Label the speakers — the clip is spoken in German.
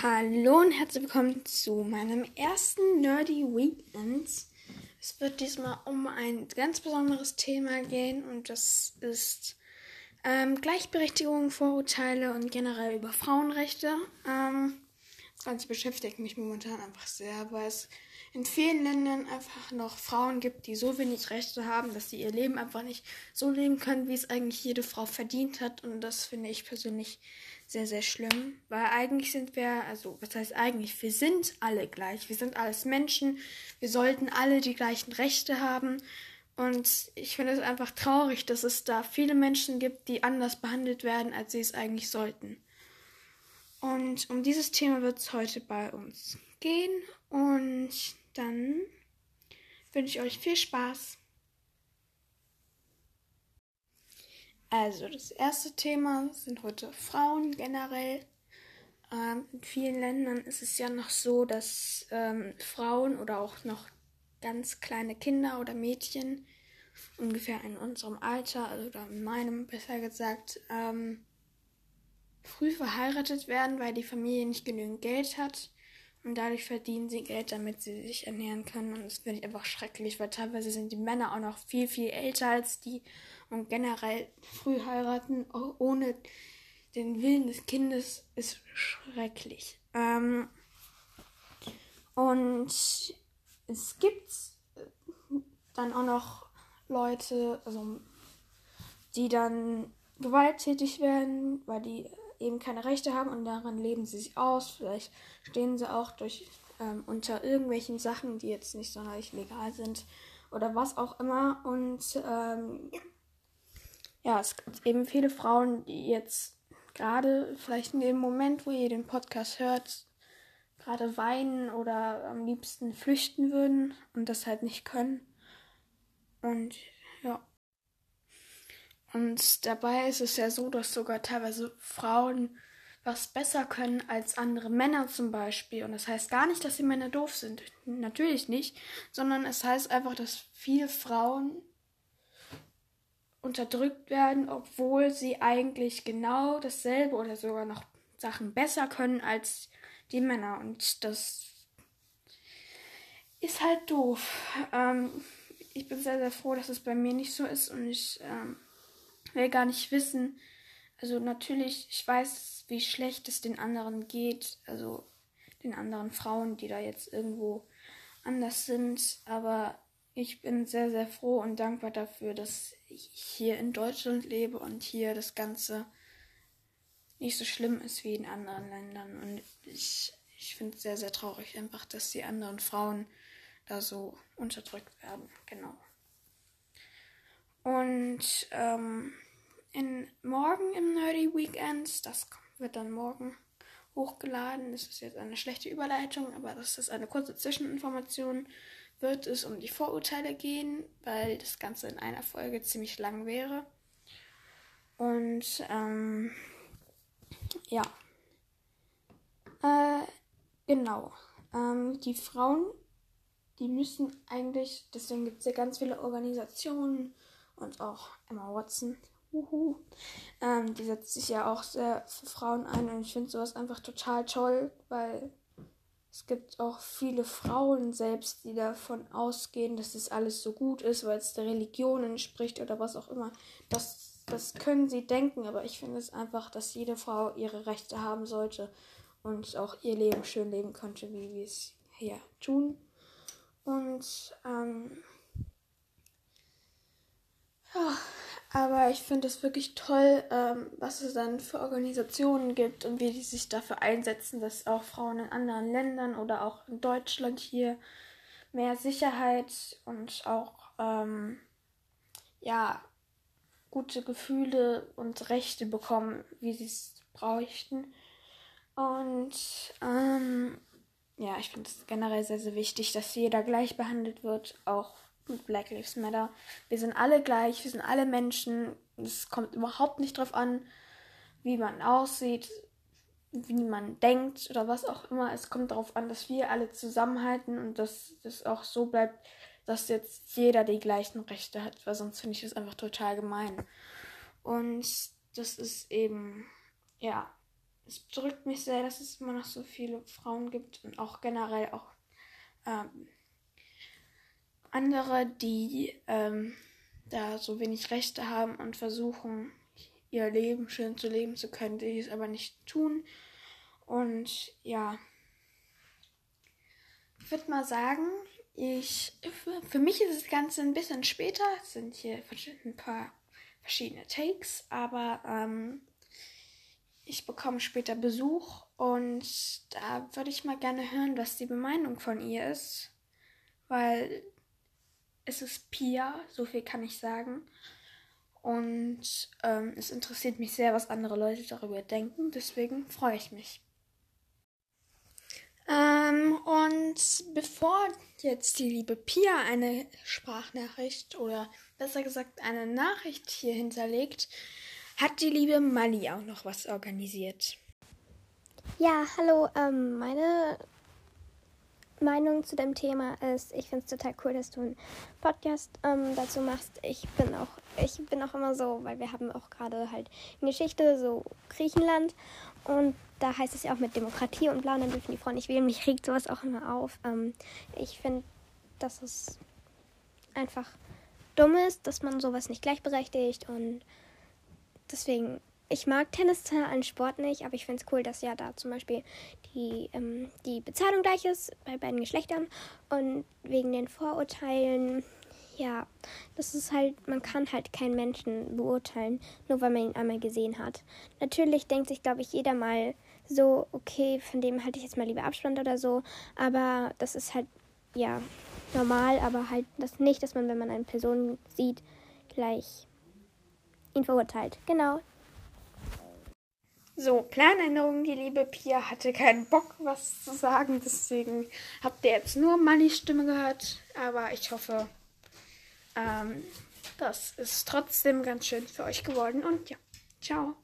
Speaker 1: Hallo und herzlich willkommen zu meinem ersten Nerdy Weekend. Es wird diesmal um ein ganz besonderes Thema gehen und das ist ähm, Gleichberechtigung, Vorurteile und generell über Frauenrechte. Ähm, Ganze beschäftigt mich momentan einfach sehr, weil es in vielen Ländern einfach noch Frauen gibt, die so wenig Rechte haben, dass sie ihr Leben einfach nicht so leben können, wie es eigentlich jede Frau verdient hat. Und das finde ich persönlich sehr, sehr schlimm, weil eigentlich sind wir, also was heißt eigentlich, wir sind alle gleich, wir sind alles Menschen, wir sollten alle die gleichen Rechte haben und ich finde es einfach traurig, dass es da viele Menschen gibt, die anders behandelt werden, als sie es eigentlich sollten. Und um dieses Thema wird es heute bei uns gehen und dann wünsche ich euch viel Spaß. Also, das erste Thema sind heute Frauen generell. Ähm, in vielen Ländern ist es ja noch so, dass ähm, Frauen oder auch noch ganz kleine Kinder oder Mädchen, ungefähr in unserem Alter, also oder in meinem besser gesagt, ähm, früh verheiratet werden, weil die Familie nicht genügend Geld hat. Und dadurch verdienen sie Geld, damit sie sich ernähren können. Und das finde ich einfach schrecklich, weil teilweise sind die Männer auch noch viel, viel älter als die und generell früh heiraten ohne den Willen des Kindes ist schrecklich. Ähm, und es gibt dann auch noch Leute, also, die dann gewalttätig werden, weil die eben keine Rechte haben und daran leben sie sich aus. Vielleicht stehen sie auch durch ähm, unter irgendwelchen Sachen, die jetzt nicht sonderlich legal sind oder was auch immer. Und ähm, ja, es gibt eben viele Frauen, die jetzt gerade vielleicht in dem Moment, wo ihr den Podcast hört, gerade weinen oder am liebsten flüchten würden und das halt nicht können. Und ja. Und dabei ist es ja so, dass sogar teilweise Frauen was besser können als andere Männer zum Beispiel. Und das heißt gar nicht, dass die Männer doof sind. Natürlich nicht. Sondern es heißt einfach, dass viele Frauen unterdrückt werden, obwohl sie eigentlich genau dasselbe oder sogar noch Sachen besser können als die Männer. Und das ist halt doof. Ähm, ich bin sehr, sehr froh, dass es bei mir nicht so ist und ich ähm, will gar nicht wissen. Also natürlich, ich weiß, wie schlecht es den anderen geht, also den anderen Frauen, die da jetzt irgendwo anders sind, aber ich bin sehr, sehr froh und dankbar dafür, dass ich hier in Deutschland lebe und hier das Ganze nicht so schlimm ist wie in anderen Ländern. Und ich, ich finde es sehr, sehr traurig einfach, dass die anderen Frauen da so unterdrückt werden. Genau. Und ähm, in, morgen im Nerdy Weekend, das wird dann morgen hochgeladen. Das ist jetzt eine schlechte Überleitung, aber das ist eine kurze Zwischeninformation wird es um die Vorurteile gehen, weil das Ganze in einer Folge ziemlich lang wäre. Und ähm, ja. Äh, genau. Ähm, die Frauen, die müssen eigentlich, deswegen gibt es ja ganz viele Organisationen und auch Emma Watson, uhu, ähm, die setzt sich ja auch sehr für Frauen ein und ich finde sowas einfach total toll, weil es gibt auch viele Frauen selbst, die davon ausgehen, dass das alles so gut ist, weil es der Religion entspricht oder was auch immer. Das, das können sie denken, aber ich finde es einfach, dass jede Frau ihre Rechte haben sollte und auch ihr Leben schön leben könnte, wie wir es hier tun. Und ähm, ja, aber ich finde es wirklich toll, ähm, was es dann für Organisationen gibt und wie die sich dafür einsetzen, dass auch Frauen in anderen Ländern oder auch in Deutschland hier mehr Sicherheit und auch ähm, ja gute Gefühle und Rechte bekommen, wie sie es bräuchten. Und ähm, ja, ich finde es generell sehr, sehr wichtig, dass jeder gleich behandelt wird, auch mit Black Lives Matter. Wir sind alle gleich, wir sind alle Menschen. Es kommt überhaupt nicht drauf an, wie man aussieht, wie man denkt oder was auch immer. Es kommt darauf an, dass wir alle zusammenhalten und dass das auch so bleibt, dass jetzt jeder die gleichen Rechte hat, weil sonst finde ich das einfach total gemein. Und das ist eben, ja, es bedrückt mich sehr, dass es immer noch so viele Frauen gibt und auch generell auch ähm, andere, die ähm, da so wenig Rechte haben und versuchen, ihr Leben schön zu leben zu können, die es aber nicht tun. Und ja, ich würde mal sagen, ich, für mich ist das Ganze ein bisschen später. Es sind hier ein paar verschiedene Takes, aber ähm, ich bekomme später Besuch und da würde ich mal gerne hören, was die Meinung von ihr ist, weil es ist Pia, so viel kann ich sagen. Und ähm, es interessiert mich sehr, was andere Leute darüber denken. Deswegen freue ich mich. Ähm, und bevor jetzt die liebe Pia eine Sprachnachricht oder besser gesagt eine Nachricht hier hinterlegt, hat die liebe Mali auch noch was organisiert.
Speaker 2: Ja, hallo, ähm, meine Meinung zu dem Thema ist, ich finde es total cool, dass du einen Podcast ähm, dazu machst. Ich bin auch, ich bin auch immer so, weil wir haben auch gerade halt in Geschichte so Griechenland und da heißt es ja auch mit Demokratie und bla, dann dürfen die Frauen nicht wählen. Mich regt sowas auch immer auf. Ähm, ich finde, dass es einfach dumm ist, dass man sowas nicht gleichberechtigt und deswegen ich mag Tennis als Sport nicht, aber ich finde es cool, dass ja da zum Beispiel die, ähm, die Bezahlung gleich ist bei beiden Geschlechtern. Und wegen den Vorurteilen, ja, das ist halt, man kann halt keinen Menschen beurteilen, nur weil man ihn einmal gesehen hat. Natürlich denkt sich, glaube ich, jeder mal so, okay, von dem halte ich jetzt mal lieber Abstand oder so. Aber das ist halt, ja, normal, aber halt das nicht, dass man, wenn man eine Person sieht, gleich ihn verurteilt. Genau,
Speaker 1: so, Planänderung, die liebe Pia hatte keinen Bock, was zu sagen. Deswegen habt ihr jetzt nur Mannys Stimme gehört. Aber ich hoffe, ähm, das ist trotzdem ganz schön für euch geworden. Und ja, ciao.